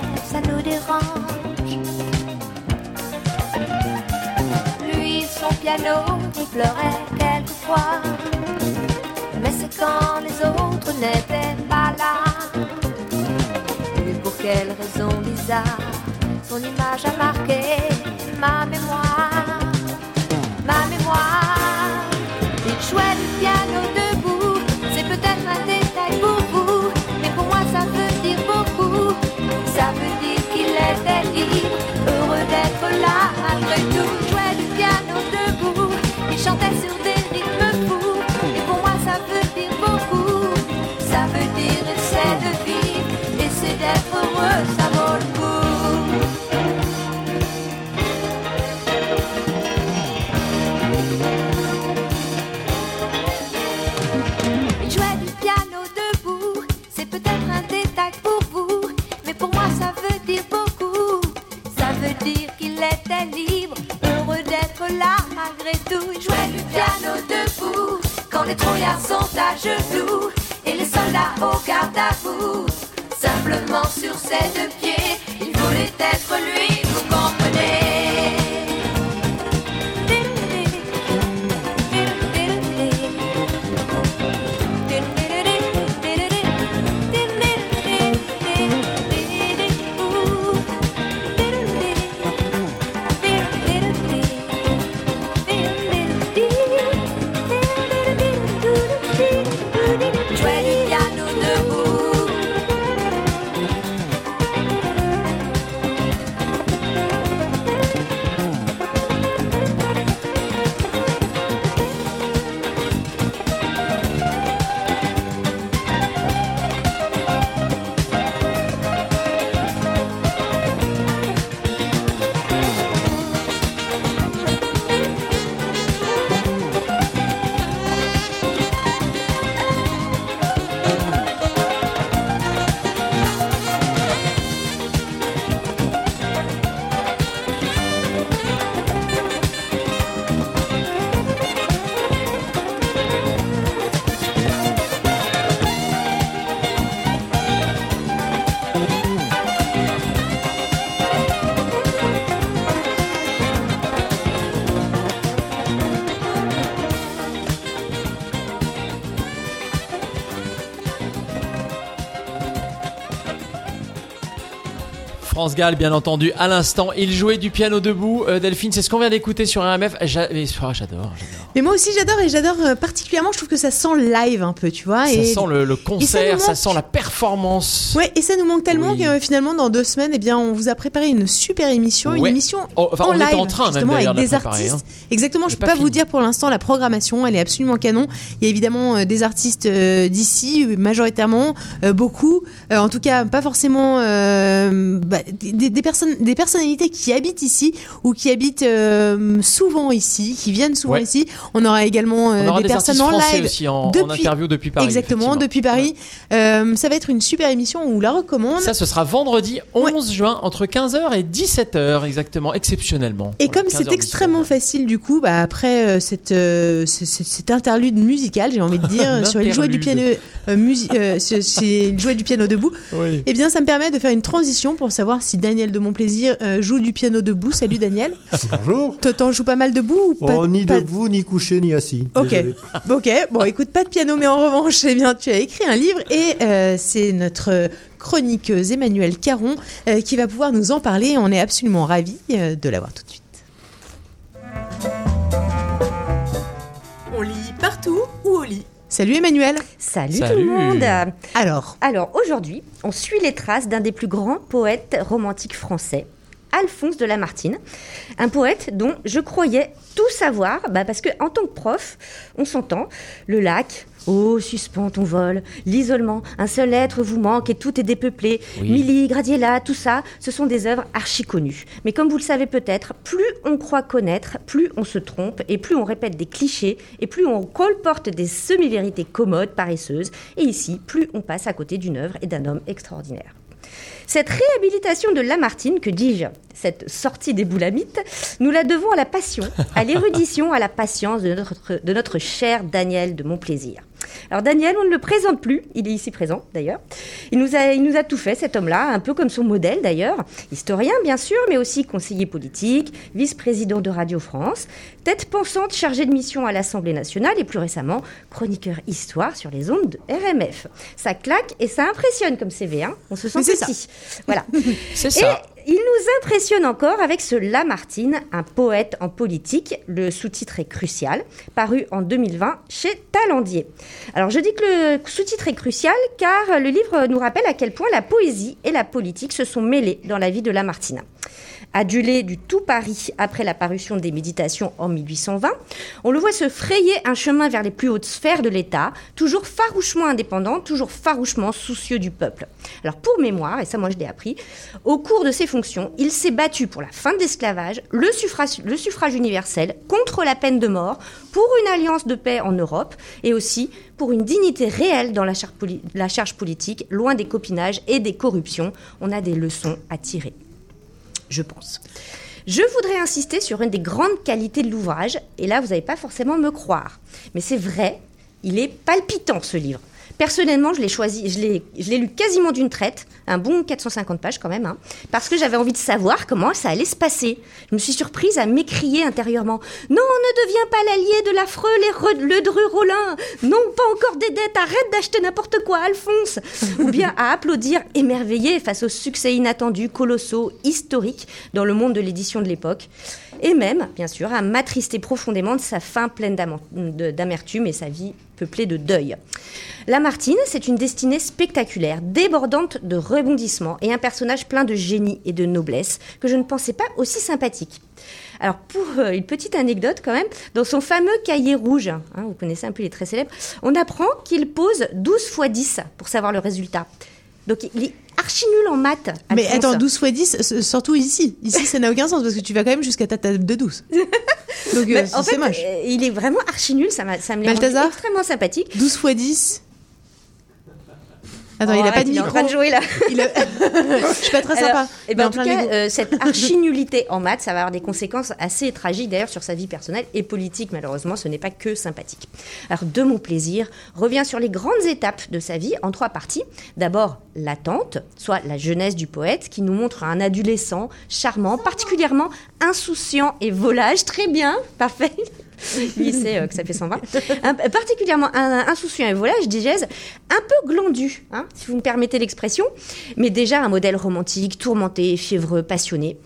piano, tu pleurais quelquefois. Mais c'est quand les autres n'étaient pas là. Et pour quelle raison bizarre, son image a marqué les trouillards sont à genoux et les soldats au garde à vous. Simplement sur ses deux pieds, il voulait être lui. France Gall, bien entendu, à l'instant. Il jouait du piano debout. Euh, Delphine, c'est ce qu'on vient d'écouter sur RMF. Oh, j'adore, j'adore. Mais moi aussi j'adore et j'adore euh, particulièrement, je trouve que ça sent live un peu, tu vois. Ça et... sent le, le et ça concert, ça sent la performance. Ouais, et ça nous manque tellement Oui. que euh, finalement dans deux semaines, eh bien, on vous a préparé une super émission, une émission Oh, enfin, en on live, en train justement avec de des préparer, artistes. hein. Exactement, je peux pas pas vous dire pour l'instant la programmation, elle est absolument canon. Il y a évidemment euh, des artistes euh, d'ici, majoritairement, euh, beaucoup. En tout cas, pas forcément bah, des, des personnes, des personnalités qui habitent ici ou qui habitent souvent ici, qui viennent souvent Ouais. ici. On aura également euh, On aura des, des personnes en live aussi en- en interview depuis Paris, Exactement, depuis Paris. Euh, ça va être une super émission. On vous la recommande. Ça, ce sera vendredi 11 juin entre 15h et 17h, exactement, exceptionnellement. Et Voilà, comme c'est 15h, extrêmement facile du coup, bah après euh, cette, euh, ce- ce- cet interlude musical, j'ai envie de dire, [LAUGHS] sur jouait du piano, euh, euh, [LAUGHS] jouait du piano debout. Oui. Et bien ça me permet de faire une transition pour savoir si Daniel de Monplaisir euh, joue du piano debout. Salut Daniel. [LAUGHS] Bonjour. Toi t'en joues pas mal debout ou pas, Oh, ni pas- debout, ni couché, ni assis. Ok, Désolé. [LAUGHS] ok. Bon, écoute, pas de piano, mais en revanche, [LAUGHS] eh bien, tu as écrit un livre et euh, c'est notre chroniqueuse Emmanuelle Caron euh, qui va pouvoir nous en parler. On est absolument ravis euh, de l'avoir tout de suite. On lit partout ou au lit Salut Emmanuel. Salut, Salut. tout le monde. Alors Alors aujourd'hui, on suit les traces d'un des plus grands poètes romantiques français, Alphonse de Lamartine. Un poète dont je croyais tout savoir, bah parce que en tant que prof, on s'entend, le lac, oh suspend ton vol, l'isolement, un seul être vous manque et tout est dépeuplé, Oui. Milly, Gradiella, tout ça, ce sont des œuvres archi connues. Mais comme vous le savez peut-être, plus on croit connaître, plus on se trompe et plus on répète des clichés et plus on colporte des semi-vérités commodes, paresseuses. Et ici, plus on passe à côté d'une œuvre et d'un homme extraordinaire. Cette réhabilitation de Lamartine, que dis-je, cette sortie des boulamites, nous la devons à la passion, à l'érudition, à la patience de notre, cher Daniel de Montplaisir. Alors Daniel, on ne le présente plus, il est ici présent d'ailleurs. Il nous, a, il nous a tout fait, cet homme-là, un peu comme son modèle d'ailleurs. Historien bien sûr, mais aussi conseiller politique, vice-président de Radio France, tête pensante chargée de mission à l'Assemblée nationale et plus récemment chroniqueur histoire sur les ondes de RMF. Ça claque et ça impressionne comme CV, hein on se sent petit. Voilà. [LAUGHS] C'est ça. Il nous impressionne encore avec ce Lamartine, un poète en politique. Le sous-titre est crucial, paru en 2020 chez Talendier. Alors je dis que le sous-titre est crucial car le livre nous rappelle à quel point la poésie et la politique se sont mêlées dans la vie de Lamartine. Adulé du tout Paris après la parution des Méditations en 1820, on le voit se frayer un chemin vers les plus hautes sphères de l'État, toujours farouchement indépendant, toujours farouchement soucieux du peuple. Alors pour mémoire, et ça moi je l'ai appris, au cours de ses fonctions, il s'est battu pour la fin de l'esclavage, le suffrage, universel, contre la peine de mort, pour une alliance de paix en Europe et aussi pour une dignité réelle dans la charge politique, loin des copinages et des corruptions. On a des leçons à tirer je pense. Je voudrais insister sur une des grandes qualités de l'ouvrage, et là vous n'allez pas forcément me croire, mais c'est vrai, il est palpitant ce livre. Personnellement, je l'ai choisi, je l'ai, lu quasiment d'une traite, un bon 450 pages quand même, hein, parce que j'avais envie de savoir comment ça allait se passer. Je me suis surprise à m'écrier intérieurement Non, ne deviens pas l'allié de l'affreux le Dru Rollin Non, pas encore des dettes, arrête d'acheter n'importe quoi, Alphonse Ou bien à applaudir émerveillé face aux succès inattendus, colossaux, historiques dans le monde de l'édition de l'époque. Et même, bien sûr, à m'attrister profondément de sa fin pleine d'amertume et sa vie peuplée de deuil. Lamartine, c'est une destinée spectaculaire, débordante de rebondissements et un personnage plein de génie et de noblesse que je ne pensais pas aussi sympathique. Alors pour euh, une petite anecdote quand même, dans son fameux cahier rouge, hein, vous connaissez un peu les très célèbres, on apprend qu'il pose 12 fois 10 pour savoir le résultat. Donc il est archi nul en maths. Mais attends, 12 x 10, s- surtout ici. Ici, ça n'a aucun sens parce que tu vas quand même jusqu'à ta table de 12. [LAUGHS] Donc, euh, en fait, moche. euh, il est vraiment archi nul, ça, ça me l'a extrêmement sympathique. 12 x 10. Attends, Oh, il a pas arrête, de il est en micro. train de jouer là. Il a- [LAUGHS] Je suis pas très sympa. Eh ben, en en tout cas, euh, cette [LAUGHS] archi-nullité en maths, ça va avoir des conséquences assez tragiques d'ailleurs sur sa vie personnelle et politique. Malheureusement, ce n'est pas que sympathique. Alors, de mon plaisir, revient sur les grandes étapes de sa vie en trois parties. D'abord, l'attente, soit la jeunesse du poète, qui nous montre un adolescent charmant, particulièrement insouciant et volage. Très bien, parfait. Lui, il [LAUGHS] sait que ça fait 120. Un, particulièrement insouciant et volage, digèse, un peu glandu, hein, si vous me permettez l'expression, mais déjà un modèle romantique, tourmenté, fiévreux, passionné.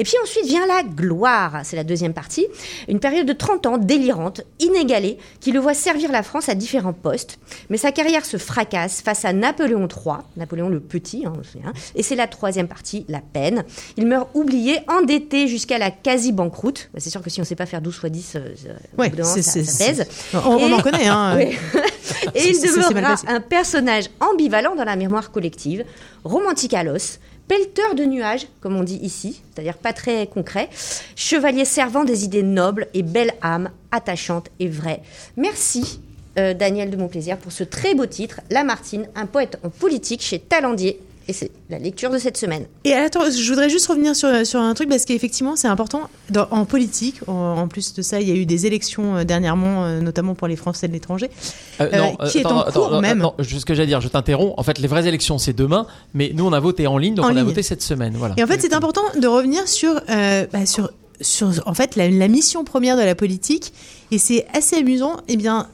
Et puis ensuite vient la gloire, c'est la deuxième partie, une période de 30 ans délirante, inégalée, qui le voit servir la France à différents postes. Mais sa carrière se fracasse face à Napoléon III, Napoléon le Petit, hein, et c'est la troisième partie, la peine. Il meurt oublié, endetté jusqu'à la quasi-banqueroute. Bah, c'est sûr que si on ne sait pas faire 12 fois 10, euh, ouais, ça, ça, pèse. On, en connaît. Hein. [LAUGHS] [LAUGHS] et il demeurera un personnage ambivalent dans la mémoire collective, romantique à l'os, pelleteur de nuages, comme on dit ici, c'est-à-dire pas très concret, chevalier servant des idées nobles et belle âme, attachante et vraie. Merci euh, Daniel de Montplaisir pour ce très beau titre, Lamartine, un poète en politique chez Talendier et c'est la lecture de cette semaine. Et attends, je voudrais juste revenir sur, sur un truc parce qu'effectivement, c'est important. en politique, en, plus de ça, il y a eu des élections euh, dernièrement, euh, notamment pour les Français de l'étranger, euh, qui est en cours même. Non, ce que j'allais dire, je t'interromps. En fait, les vraies élections, c'est demain, mais nous, on a voté en ligne, donc on a voté cette semaine. Voilà. Et en fait, c'est important de revenir sur, bah, sur, sur en fait, la, la, mission première de la politique. Et c'est assez amusant. Eh bien,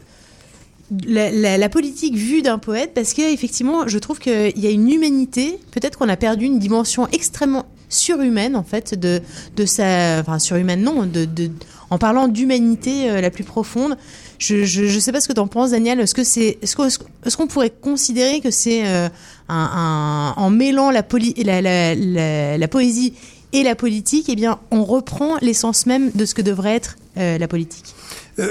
la, politique vue d'un poète parce qu'effectivement, je trouve qu'il y a une humanité. Peut-être qu'on a perdu une dimension extrêmement surhumaine, en fait, de, de sa. Enfin, surhumaine, non, en parlant d'humanité euh, la plus profonde. Je ne sais pas ce que tu en penses, Daniel. Est-ce qu'on pourrait considérer que c'est euh, en mêlant la, poésie et la politique, eh bien, on reprend l'essence même de ce que devrait être euh, la politique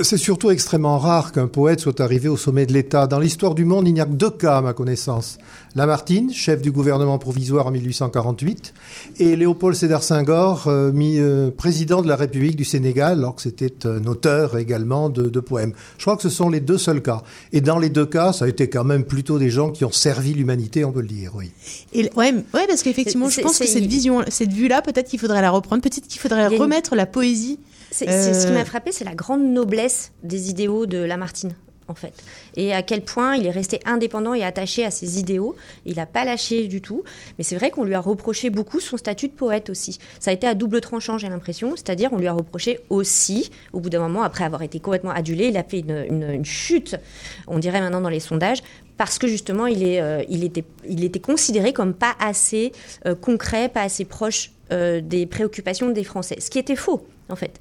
c'est surtout extrêmement rare qu'un poète soit arrivé au sommet de l'État. Dans l'histoire du monde, il n'y a que deux cas, à ma connaissance. Lamartine, chef du gouvernement provisoire en 1848, et Léopold Sédar Senghor, euh, euh, président de la République du Sénégal, alors que c'était un auteur également de, poèmes. Je crois que ce sont les deux seuls cas. Et dans les deux cas, ça a été quand même plutôt des gens qui ont servi l'humanité, on peut le dire, oui. Et, ouais, ouais, parce qu'effectivement, je pense que cette vision, cette vue-là, peut-être qu'il faudrait la reprendre, peut-être qu'il faudrait remettre la poésie c'est, ce qui m'a frappé, c'est la grande noblesse des idéaux de Lamartine en fait. Et à quel point il est resté indépendant et attaché à ses idéaux. Il n'a pas lâché du tout. Mais c'est vrai qu'on lui a reproché beaucoup son statut de poète aussi. Ça a été à double tranchant, j'ai l'impression. C'est-à-dire, on lui a reproché aussi, au bout d'un moment, après avoir été complètement adulé, il a fait une, chute, on dirait maintenant dans les sondages, parce que justement, il, est, euh, il, était, il était considéré comme pas assez euh, concret, pas assez proche euh, des préoccupations des Français. Ce qui était faux, en fait.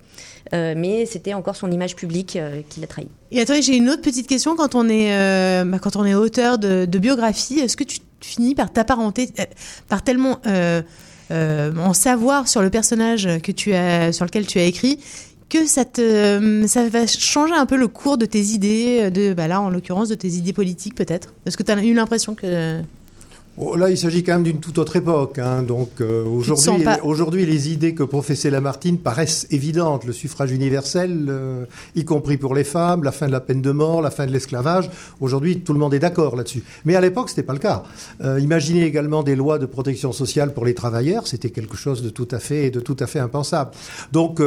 Euh, mais c'était encore son image publique euh, qui l'a trahi. Et attendez, j'ai une autre petite question. Quand on est, euh, bah, quand on est auteur de, biographie, est-ce que tu finis par t'apparenter, par tellement en savoir sur le personnage que tu as, sur lequel tu as écrit, que ça, te, ça va changer un peu le cours de tes idées, de, bah là en l'occurrence de tes idées politiques peut-être? Est-ce que tu as eu l'impression que... Oh, là, il s'agit quand même d'une toute autre époque. Hein. Donc euh, aujourd'hui, aujourd'hui, les idées que professait Lamartine paraissent évidentes. Le suffrage universel, euh, y compris pour les femmes, la fin de la peine de mort, la fin de l'esclavage. Aujourd'hui, tout le monde est d'accord là-dessus. Mais à l'époque, c'était pas le cas. Euh, imaginez également des lois de protection sociale pour les travailleurs. C'était quelque chose de tout à fait, de tout à fait impensable. Donc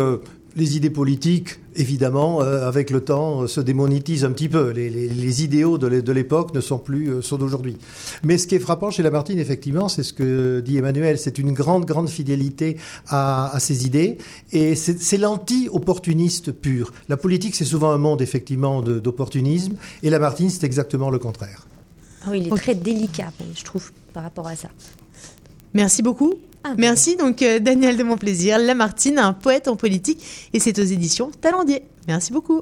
les idées politiques, évidemment, euh, avec le temps, euh, se démonétisent un petit peu. Les, idéaux de l'époque ne sont plus euh, ceux d'aujourd'hui. Mais ce qui est frappant chez Lamartine, effectivement, c'est ce que dit Emmanuel, c'est une grande, grande fidélité à, ses idées. Et c'est l'anti-opportuniste pur. La politique, c'est souvent un monde, effectivement, d'opportunisme. Et Lamartine, c'est exactement le contraire. Ah oui, il est très délicat, je trouve, par rapport à ça. Merci beaucoup. Ah, Merci donc euh, Daniel de Montplaisir, Lamartine, un poète en politique, et c'est aux éditions Talendier. Merci beaucoup.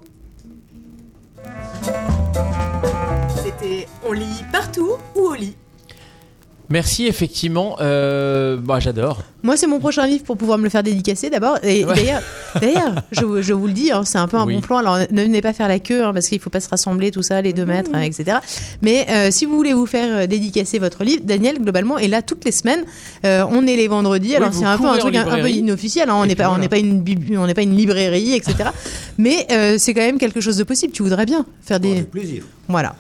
C'était On lit partout ou au lit? Merci, effectivement. Euh, bah, j'adore. Moi, c'est mon prochain livre pour pouvoir me le faire dédicacer d'abord. Et d'ailleurs, d'ailleurs je, je, vous le dis, hein, c'est un peu un bon plan. Alors, ne venez pas faire la queue hein, parce qu'il ne faut pas se rassembler, tout ça, les deux mètres, hein, etc. Mais euh, si vous voulez vous faire euh, dédicacer votre livre, Daniel, globalement, est là toutes les semaines. Euh, on est les vendredis. alors, c'est un peu un truc un, peu inofficiel. Hein, on n'est pas, on n'est pas une, on n'est pas une librairie, etc. Mais euh, c'est quand même quelque chose de possible. Tu voudrais bien faire des. Avec plaisir. Voilà.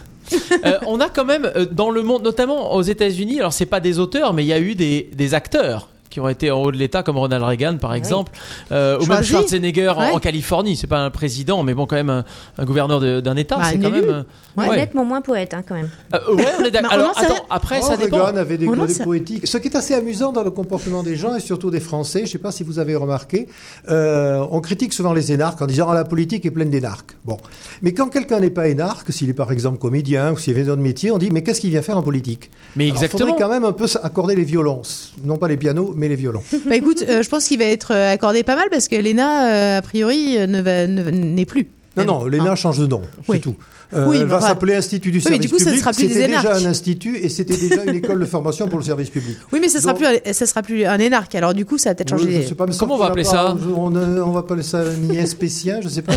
On a quand même dans le monde, notamment aux États-Unis, alors c'est pas des auteurs, mais il y a eu des, des acteurs qui ont été en haut de l'État, comme Ronald Reagan par exemple, euh, ou même Schwarzenegger en, Californie. C'est pas un président, mais bon, quand même un, gouverneur d'un État. Bah, c'est quand même. Ouais. Nettement moins poète, hein, quand même. Euh, ouais, on est d'accord. [LAUGHS] Alors, attends, après, ça dépend. Reagan avait des côtés poétiques. Ce qui est assez amusant dans le comportement des gens, et surtout des Français, je ne sais pas si vous avez remarqué, euh, on critique souvent les énarques en disant ah, la politique est pleine d'énarques. Bon. Mais quand quelqu'un n'est pas énarque, s'il est par exemple comédien ou s'il vient d'un métier, on dit mais qu'est-ce qu'il vient faire en politique? Mais exactement. Il faudrait quand même un peu accorder les violons. Non pas les pianos, mais les violons. [LAUGHS] Bah écoute, euh, je pense qu'il va être accordé pas mal parce que l'ENA, a priori, ne n'est plus. Non, non, l'ENA change de nom, c'est tout. Euh, oui, va s'appeler Institut du service public. C'était déjà un institut et c'était déjà une école de formation pour le service public. Oui, mais ça sera plus, ça sera plus un énarque. Alors du coup, ça va peut-être changer. Comment on va appeler ça on, on, va appeler ça un spécial, je sais pas.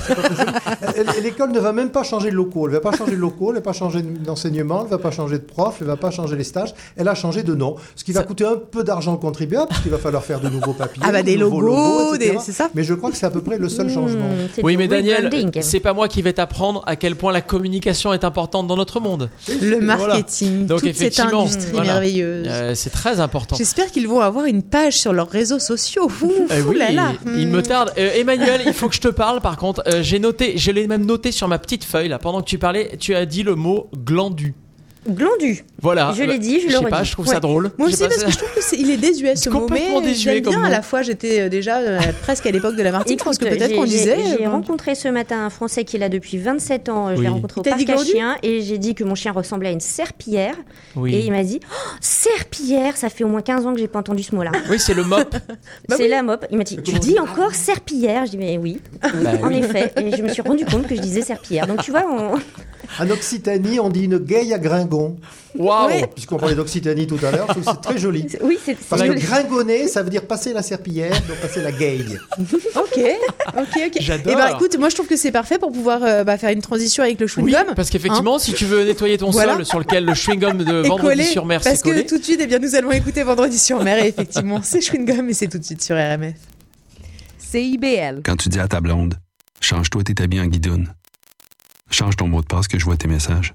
L'école ne va même pas changer de locaux. Elle va pas changer de locaux, elle va pas changer d'enseignement, elle va pas changer de prof, elle va pas changer les stages. Elle a changé de nom, ce qui va coûter un peu d'argent au contribuable, parce qu'il va falloir faire de nouveaux papiers, ah bah des logos, c'est ça. Mais je crois que c'est à peu près le seul hmm, changement. Oui, mais Daniel, c'est pas moi qui vais t'apprendre à quel point la communication est importante dans notre monde. Le marketing, Donc, toute cette industrie merveilleuse. Euh, c'est très important. J'espère qu'ils vont avoir une page sur leurs réseaux sociaux. Euh, oui, là là. Il, me tarde. Euh, Emmanuel, il faut que je te parle par contre. j'ai noté, je l'ai même noté sur ma petite feuille là. Pendant que tu parlais, tu as dit le mot glandu. Glandu. Voilà. Je l'ai dit, je, le sais pas, je trouve ça drôle. Moi aussi, parce que je trouve qu'il est, désuet ce mot. Mais désuet bien, à la fois, j'étais euh, déjà euh, presque à l'époque de la Martinique. Je pense que peut-être qu'on disait. J'ai euh, rencontré ce matin un Français qui est là depuis 27 ans. Je l'ai rencontré au parc à chien et j'ai dit que mon chien ressemblait à une serpillière. Et il m'a dit oh, serpillière, ça fait au moins 15 ans que j'ai pas entendu ce mot-là. [LAUGHS] Oui, c'est le mop. Bah c'est la mop. Il m'a dit tu dis encore serpillière? Je dis mais oui. Bah en effet. Et je me suis rendu compte que je disais serpillière. Donc tu vois. [LAUGHS] En Occitanie, on dit une gaye à gringon. Waouh Puisqu'on parlait d'Occitanie tout à l'heure, c'est très joli. [LAUGHS] Oui, c'est Parce que gringonner, ça veut dire passer la serpillière, donc passer la gaye. [LAUGHS] ok, ok, ok. J'adore. Et bah écoute, moi je trouve que c'est parfait pour pouvoir euh, bah, faire une transition avec le chewing-gum. Oui, parce qu'effectivement, hein si tu veux nettoyer ton sol sur lequel le chewing-gum de [LAUGHS] Vendredi sur mer Parce que tout de suite, eh bien, nous allons écouter Vendredi sur mer et effectivement, c'est chewing-gum et c'est tout de suite sur RMF. CIBL. Quand tu dis à ta blonde, change-toi tes habits en guidoune. Change ton mot de passe que je vois tes messages.